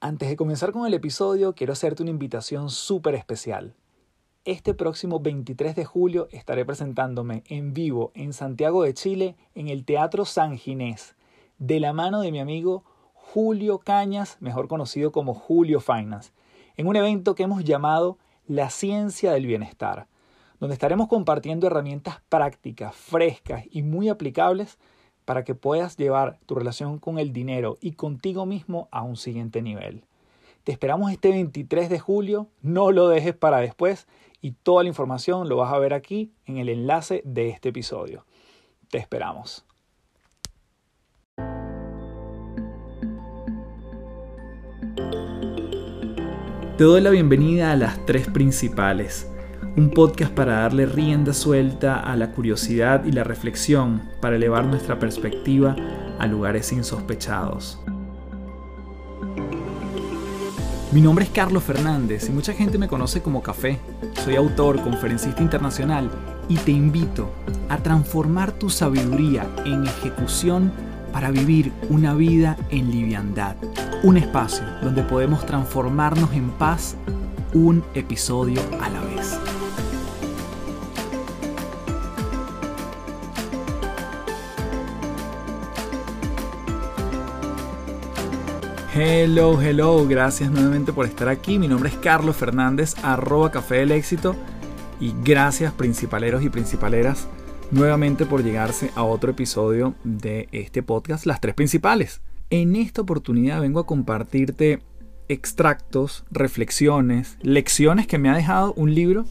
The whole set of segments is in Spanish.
Antes de comenzar con el episodio, quiero hacerte una invitación súper especial. Este próximo 23 de julio estaré presentándome en vivo en Santiago de Chile en el Teatro San Ginés, de la mano de mi amigo Julio Cañas, mejor conocido como Julio Finance, en un evento que hemos llamado La Ciencia del Bienestar, donde estaremos compartiendo herramientas prácticas, frescas y muy aplicables para que puedas llevar tu relación con el dinero y contigo mismo a un siguiente nivel. Te esperamos este 23 de julio, no lo dejes para después y toda la información lo vas a ver aquí en el enlace de este episodio. Te esperamos. Te doy la bienvenida a las tres principales un podcast para darle rienda suelta a la curiosidad y la reflexión para elevar nuestra perspectiva a lugares insospechados. Mi nombre es Carlos Fernández y mucha gente me conoce como Café. Soy autor, conferencista internacional y te invito a transformar tu sabiduría en ejecución para vivir una vida en liviandad. Un espacio donde podemos transformarnos en paz un episodio a la vez. Hello, hello, gracias nuevamente por estar aquí. Mi nombre es Carlos Fernández, arroba Café del Éxito. Y gracias principaleros y principaleras nuevamente por llegarse a otro episodio de este podcast, Las Tres Principales. En esta oportunidad vengo a compartirte extractos, reflexiones, lecciones que me ha dejado un libro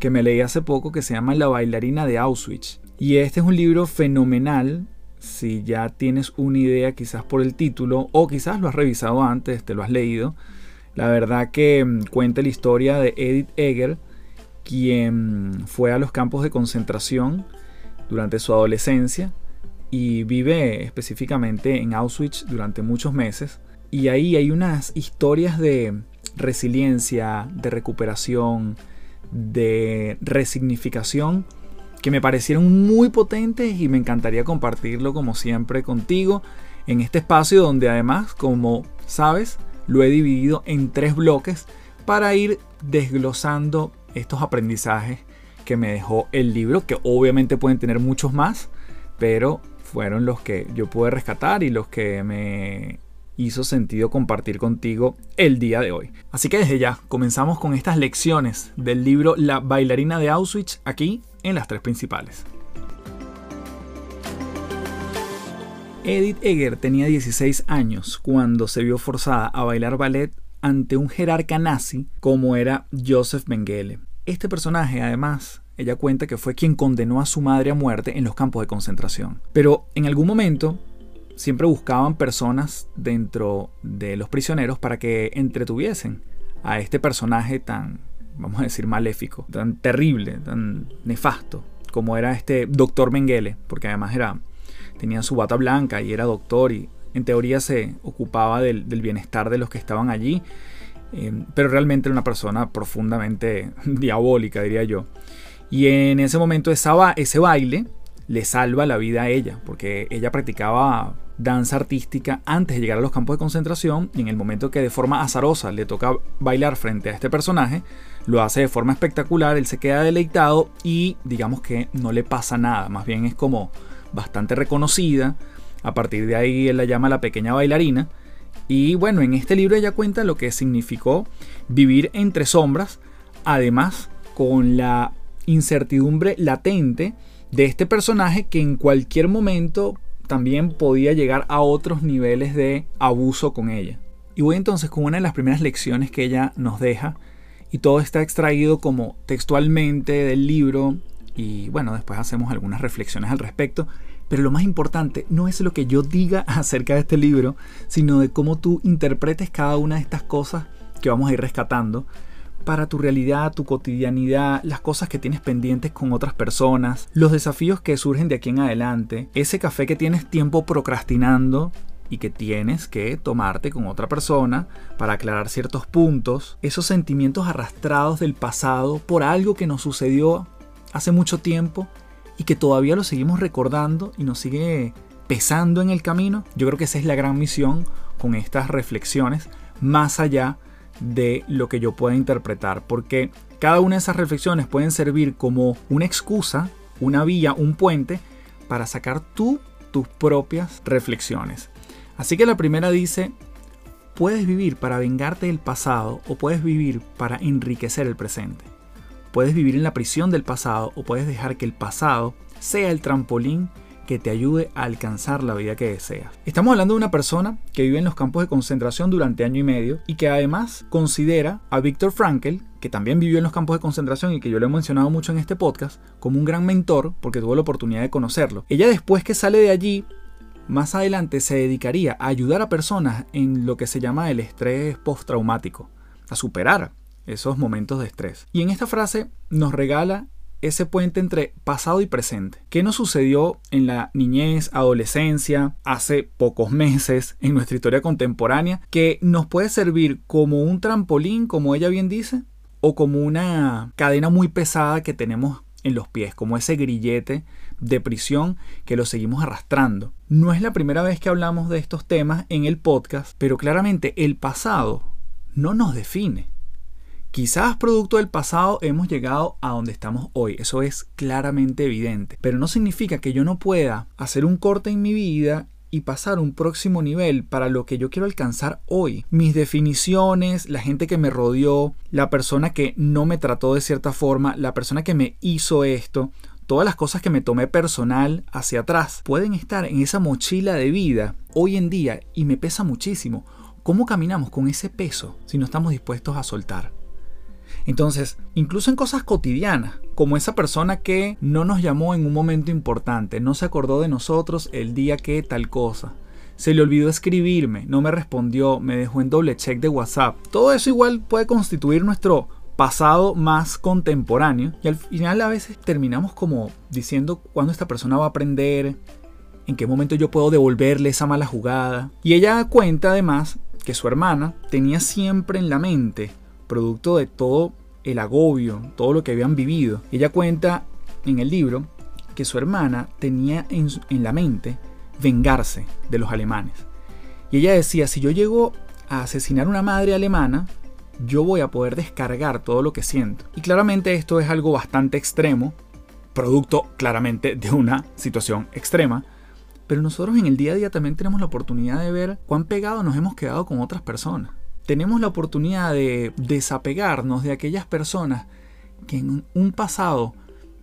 que me leí hace poco que se llama La bailarina de Auschwitz. Y este es un libro fenomenal si ya tienes una idea quizás por el título o quizás lo has revisado antes, te lo has leído. La verdad que mm, cuenta la historia de Edith Egger, quien fue a los campos de concentración durante su adolescencia y vive específicamente en Auschwitz durante muchos meses. Y ahí hay unas historias de resiliencia, de recuperación, de resignificación que me parecieron muy potentes y me encantaría compartirlo como siempre contigo en este espacio donde además, como sabes, lo he dividido en tres bloques para ir desglosando estos aprendizajes que me dejó el libro, que obviamente pueden tener muchos más, pero fueron los que yo pude rescatar y los que me hizo sentido compartir contigo el día de hoy. Así que desde ya comenzamos con estas lecciones del libro La bailarina de Auschwitz aquí en las tres principales. Edith Egger tenía 16 años cuando se vio forzada a bailar ballet ante un jerarca nazi como era Joseph Mengele. Este personaje, además, ella cuenta que fue quien condenó a su madre a muerte en los campos de concentración. Pero en algún momento siempre buscaban personas dentro de los prisioneros para que entretuviesen a este personaje tan, vamos a decir, maléfico, tan terrible, tan nefasto, como era este doctor Mengele, porque además era, tenía su bata blanca y era doctor y en teoría se ocupaba del, bienestar de los que estaban allí, eh, pero realmente era una persona profundamente diabólica, diría yo. Y en ese momento ese baile le salva la vida a ella, porque ella practicaba danza artística antes de llegar a los campos de concentración y en el momento que de forma azarosa le toca bailar frente a este personaje, lo hace de forma espectacular, él se queda deleitado y digamos que no le pasa nada, más bien es como bastante reconocida, a partir de ahí él la llama la pequeña bailarina. Y bueno, en este libro ella cuenta lo que significó vivir entre sombras, además con la incertidumbre latente de este personaje que en cualquier momento también podía llegar a otros niveles de abuso con ella. Y voy entonces con una de las primeras lecciones que ella nos deja y todo está extraído como textualmente del libro y bueno, después hacemos algunas reflexiones al respecto. Pero lo más importante no es lo que yo diga acerca de este libro, sino de cómo tú interpretes cada una de estas cosas que vamos a ir rescatando para tu realidad, tu cotidianidad, las cosas que tienes pendientes con otras personas, los desafíos que surgen de aquí en adelante, ese café que tienes tiempo procrastinando y que tienes que tomarte con otra persona para aclarar ciertos puntos, esos sentimientos arrastrados del pasado por algo que nos sucedió hace mucho tiempo y que todavía lo seguimos recordando y nos sigue pesando en el camino, yo creo que esa es la gran misión con estas reflexiones más allá de lo que yo pueda interpretar, porque cada una de esas reflexiones pueden servir como una excusa, una vía, un puente para sacar tú tus propias reflexiones. Así que la primera dice, puedes vivir para vengarte del pasado o puedes vivir para enriquecer el presente. Puedes vivir en la prisión del pasado o puedes dejar que el pasado sea el trampolín que te ayude a alcanzar la vida que deseas. Estamos hablando de una persona que vive en los campos de concentración durante año y medio y que además considera a Viktor Frankl, que también vivió en los campos de concentración y que yo lo he mencionado mucho en este podcast, como un gran mentor porque tuvo la oportunidad de conocerlo. Ella después que sale de allí más adelante se dedicaría a ayudar a personas en lo que se llama el estrés postraumático, a superar esos momentos de estrés. Y en esta frase nos regala ese puente entre pasado y presente. ¿Qué nos sucedió en la niñez, adolescencia, hace pocos meses, en nuestra historia contemporánea, que nos puede servir como un trampolín, como ella bien dice, o como una cadena muy pesada que tenemos en los pies, como ese grillete de prisión que lo seguimos arrastrando. No es la primera vez que hablamos de estos temas en el podcast, pero claramente el pasado no nos define. Quizás producto del pasado hemos llegado a donde estamos hoy, eso es claramente evidente, pero no significa que yo no pueda hacer un corte en mi vida y pasar un próximo nivel para lo que yo quiero alcanzar hoy. Mis definiciones, la gente que me rodeó, la persona que no me trató de cierta forma, la persona que me hizo esto, todas las cosas que me tomé personal hacia atrás pueden estar en esa mochila de vida hoy en día y me pesa muchísimo. ¿Cómo caminamos con ese peso si no estamos dispuestos a soltar? Entonces, incluso en cosas cotidianas, como esa persona que no nos llamó en un momento importante, no se acordó de nosotros el día que tal cosa, se le olvidó escribirme, no me respondió, me dejó en doble check de WhatsApp. Todo eso igual puede constituir nuestro pasado más contemporáneo y al final a veces terminamos como diciendo cuándo esta persona va a aprender, en qué momento yo puedo devolverle esa mala jugada. Y ella cuenta además que su hermana tenía siempre en la mente producto de todo el agobio, todo lo que habían vivido. Ella cuenta en el libro que su hermana tenía en, la mente vengarse de los alemanes. Y ella decía, si yo llego a asesinar a una madre alemana, yo voy a poder descargar todo lo que siento. Y claramente esto es algo bastante extremo, producto claramente de una situación extrema, pero nosotros en el día a día también tenemos la oportunidad de ver cuán pegados nos hemos quedado con otras personas tenemos la oportunidad de desapegarnos de aquellas personas que en un pasado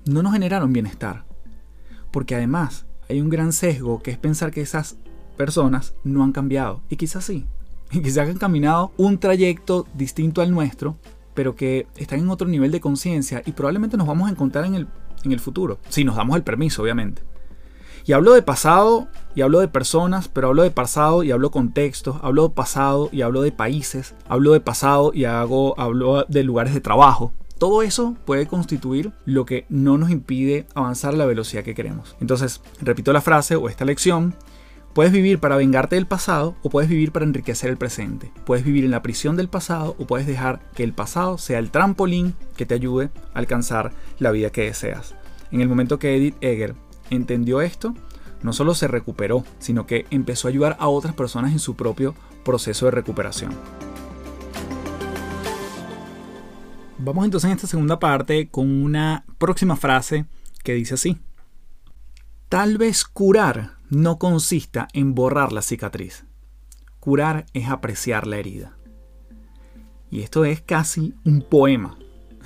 no nos generaron bienestar. Porque además hay un gran sesgo que es pensar que esas personas no han cambiado. Y quizás sí. Y quizás han caminado un trayecto distinto al nuestro, pero que están en otro nivel de conciencia y probablemente nos vamos a encontrar en el, en el futuro. Si nos damos el permiso, obviamente. Y hablo de pasado y hablo de personas, pero hablo de pasado y hablo contextos, hablo de pasado y hablo de países, hablo de pasado y hago, hablo de lugares de trabajo. Todo eso puede constituir lo que no nos impide avanzar a la velocidad que queremos. Entonces, repito la frase o esta lección, Puedes vivir para vengarte del pasado o puedes vivir para enriquecer el presente. Puedes vivir en la prisión del pasado o puedes dejar que el pasado sea el trampolín que te ayude a alcanzar la vida que deseas. En el momento que Edith Egger entendió esto, no solo se recuperó, sino que empezó a ayudar a otras personas en su propio proceso de recuperación. Vamos entonces en esta segunda parte con una próxima frase que dice así. Tal vez curar no consista en borrar la cicatriz. Curar es apreciar la herida. Y esto es casi un poema.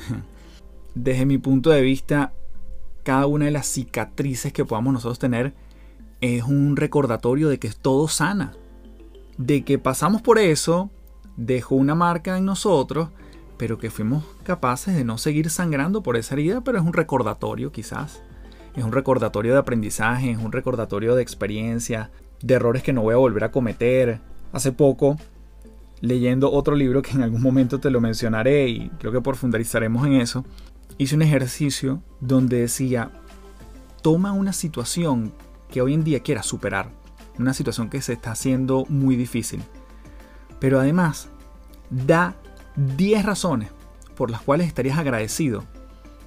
Desde mi punto de vista, cada una de las cicatrices que podamos nosotros tener es un recordatorio de que todo sana, de que pasamos por eso, dejó una marca en nosotros, pero que fuimos capaces de no seguir sangrando por esa herida, pero es un recordatorio quizás. Es un recordatorio de aprendizaje, es un recordatorio de experiencia, de errores que no voy a volver a cometer. Hace poco, leyendo otro libro que en algún momento te lo mencionaré y creo que profundizaremos en eso, hice un ejercicio donde decía, toma una situación que hoy en día quieras superar, una situación que se está haciendo muy difícil, pero además da 10 razones por las cuales estarías agradecido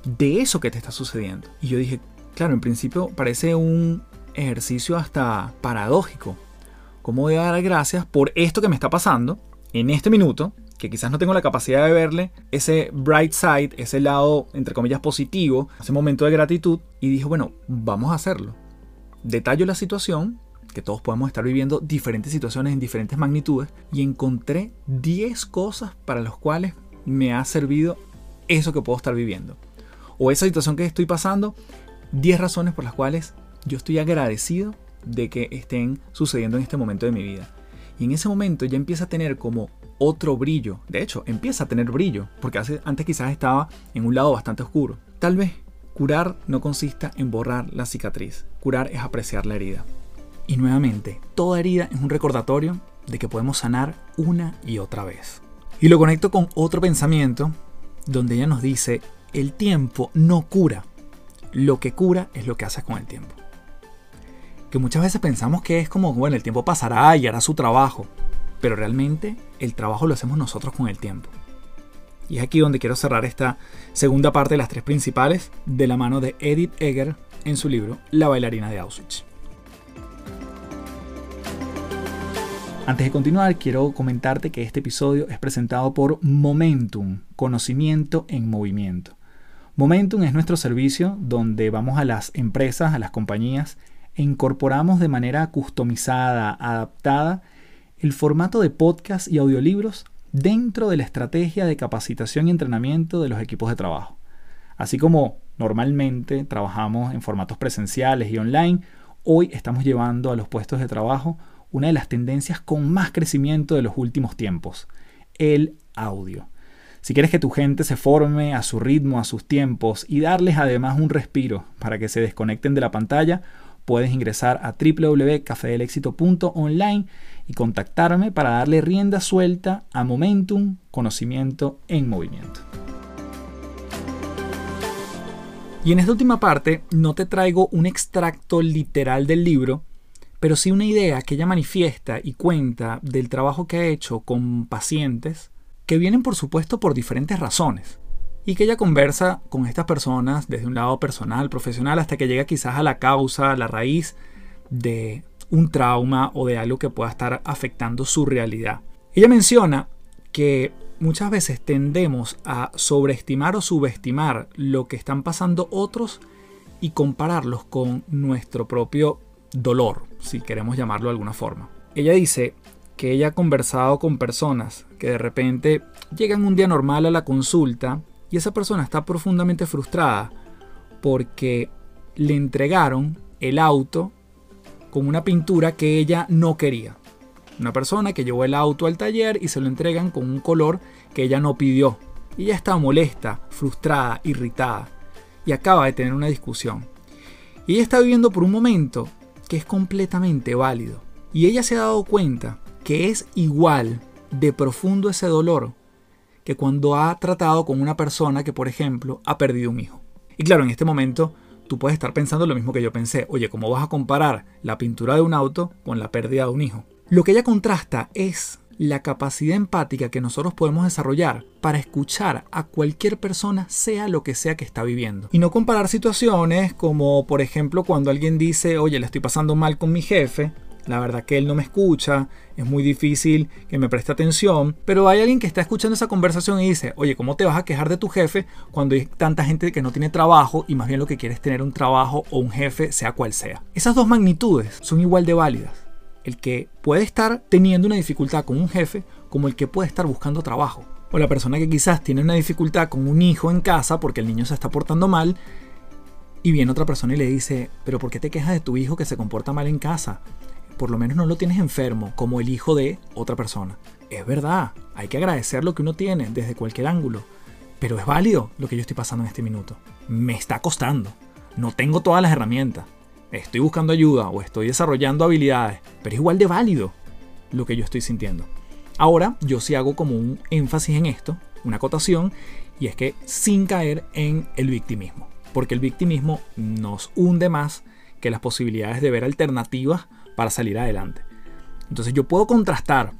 de eso que te está sucediendo. Y yo dije, claro, en principio parece un ejercicio hasta paradójico. ¿Cómo voy a dar gracias por esto que me está pasando? en este minuto, que quizás no tengo la capacidad de verle ese bright side, ese lado, entre comillas, positivo, ese momento de gratitud, y dije, bueno, vamos a hacerlo. Detallo la situación, que todos podemos estar viviendo diferentes situaciones en diferentes magnitudes, y encontré 10 cosas para las cuales me ha servido eso que puedo estar viviendo. O esa situación que estoy pasando, 10 razones por las cuales yo estoy agradecido de que estén sucediendo en este momento de mi vida. Y en ese momento ya empieza a tener como otro brillo. De hecho, empieza a tener brillo, porque antes quizás estaba en un lado bastante oscuro. Tal vez curar no consista en borrar la cicatriz. Curar es apreciar la herida. Y nuevamente, toda herida es un recordatorio de que podemos sanar una y otra vez. Y lo conecto con otro pensamiento donde ella nos dice, el tiempo no cura. Lo que cura es lo que haces con el tiempo. Que muchas veces pensamos que es como, bueno, el tiempo pasará y hará su trabajo. Pero realmente el trabajo lo hacemos nosotros con el tiempo. Y es aquí donde quiero cerrar esta segunda parte de las tres principales de la mano de Edith Egger en su libro La bailarina de Auschwitz. Antes de continuar, quiero comentarte que este episodio es presentado por Momentum, conocimiento en movimiento. Momentum es nuestro servicio donde vamos a las empresas, a las compañías e incorporamos de manera customizada, adaptada, el formato de podcast y audiolibros dentro de la estrategia de capacitación y entrenamiento de los equipos de trabajo. Así como normalmente trabajamos en formatos presenciales y online, hoy estamos llevando a los puestos de trabajo una de las tendencias con más crecimiento de los últimos tiempos, el audio. Si quieres que tu gente se forme a su ritmo, a sus tiempos y darles además un respiro para que se desconecten de la pantalla, puedes ingresar a www.cafedelexito.online y contactarme para darle rienda suelta a Momentum, conocimiento en movimiento. Y en esta última parte no te traigo un extracto literal del libro, pero sí una idea que ella manifiesta y cuenta del trabajo que ha hecho con pacientes que vienen por supuesto por diferentes razones y que ella conversa con estas personas desde un lado personal, profesional, hasta que llega quizás a la causa, a la raíz de un trauma o de algo que pueda estar afectando su realidad. Ella menciona que muchas veces tendemos a sobreestimar o subestimar lo que están pasando otros y compararlos con nuestro propio dolor, si queremos llamarlo de alguna forma. Ella dice que ella ha conversado con personas que de repente llegan un día normal a la consulta y esa persona está profundamente frustrada porque le entregaron el auto con una pintura que ella no quería. Una persona que llevó el auto al taller y se lo entregan con un color que ella no pidió. Y ella está molesta, frustrada, irritada y acaba de tener una discusión. Y ella está viviendo por un momento que es completamente válido. Y ella se ha dado cuenta que es igual de profundo ese dolor que cuando ha tratado con una persona que, por ejemplo, ha perdido un hijo. Y claro, en este momento tú puedes estar pensando lo mismo que yo pensé. Oye, ¿cómo vas a comparar la pintura de un auto con la pérdida de un hijo? Lo que ella contrasta es la capacidad empática que nosotros podemos desarrollar para escuchar a cualquier persona, sea lo que sea que está viviendo. Y no comparar situaciones como, por ejemplo, cuando alguien dice, oye, le estoy pasando mal con mi jefe, la verdad que él no me escucha, es muy difícil que me preste atención, pero hay alguien que está escuchando esa conversación y dice, oye, ¿cómo te vas a quejar de tu jefe cuando hay tanta gente que no tiene trabajo y más bien lo que quiere es tener un trabajo o un jefe, sea cual sea? Esas dos magnitudes son igual de válidas. El que puede estar teniendo una dificultad con un jefe como el que puede estar buscando trabajo. O la persona que quizás tiene una dificultad con un hijo en casa porque el niño se está portando mal y viene otra persona y le dice, pero ¿por qué te quejas de tu hijo que se comporta mal en casa? Por lo menos no lo tienes enfermo como el hijo de otra persona. Es verdad, hay que agradecer lo que uno tiene desde cualquier ángulo, pero es válido lo que yo estoy pasando en este minuto. Me está costando, no tengo todas las herramientas, estoy buscando ayuda o estoy desarrollando habilidades, pero es igual de válido lo que yo estoy sintiendo. Ahora yo sí hago como un énfasis en esto, una acotación, y es que sin caer en el victimismo, porque el victimismo nos hunde más que las posibilidades de ver alternativas para salir adelante. Entonces yo puedo contrastar,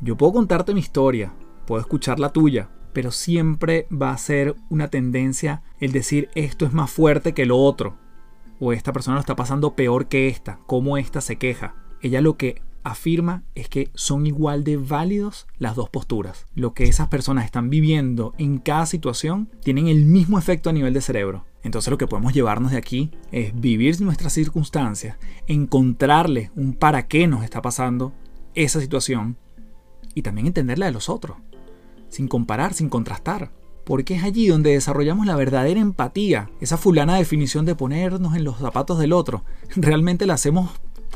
yo puedo contarte mi historia, puedo escuchar la tuya, pero siempre va a ser una tendencia el decir esto es más fuerte que lo otro, o esta persona lo está pasando peor que esta, cómo esta se queja. Ella lo que afirma es que son igual de válidos las dos posturas. Lo que esas personas están viviendo en cada situación tienen el mismo efecto a nivel de cerebro. Entonces lo que podemos llevarnos de aquí es vivir nuestras circunstancias, encontrarle un para qué nos está pasando esa situación y también entender la de los otros, sin comparar, sin contrastar. Porque es allí donde desarrollamos la verdadera empatía, esa fulana definición de ponernos en los zapatos del otro. Realmente la hacemos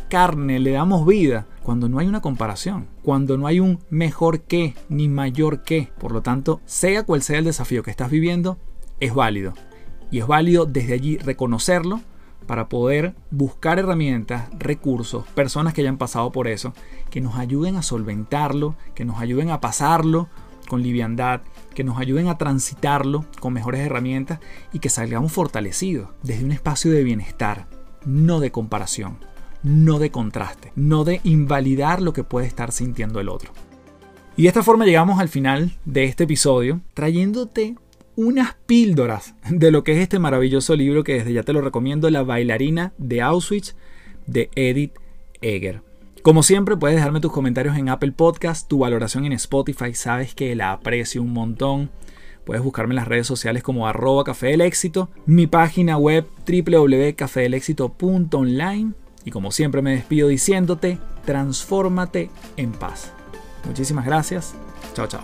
carne, le damos vida, cuando no hay una comparación, cuando no hay un mejor que ni mayor que. Por lo tanto, sea cual sea el desafío que estás viviendo, es válido. Y es válido desde allí reconocerlo para poder buscar herramientas, recursos, personas que hayan pasado por eso, que nos ayuden a solventarlo, que nos ayuden a pasarlo con liviandad, que nos ayuden a transitarlo con mejores herramientas y que salgamos fortalecidos desde un espacio de bienestar, no de comparación no de contraste, no de invalidar lo que puede estar sintiendo el otro. Y de esta forma llegamos al final de este episodio, trayéndote unas píldoras de lo que es este maravilloso libro que desde ya te lo recomiendo, La bailarina de Auschwitz de Edith Egger. Como siempre, puedes dejarme tus comentarios en Apple Podcast, tu valoración en Spotify, sabes que la aprecio un montón. Puedes buscarme en las redes sociales como arroba café del éxito, mi página web www.cafedelexito.online y como siempre me despido diciéndote, transfórmate en paz. Muchísimas gracias. Chao, chao.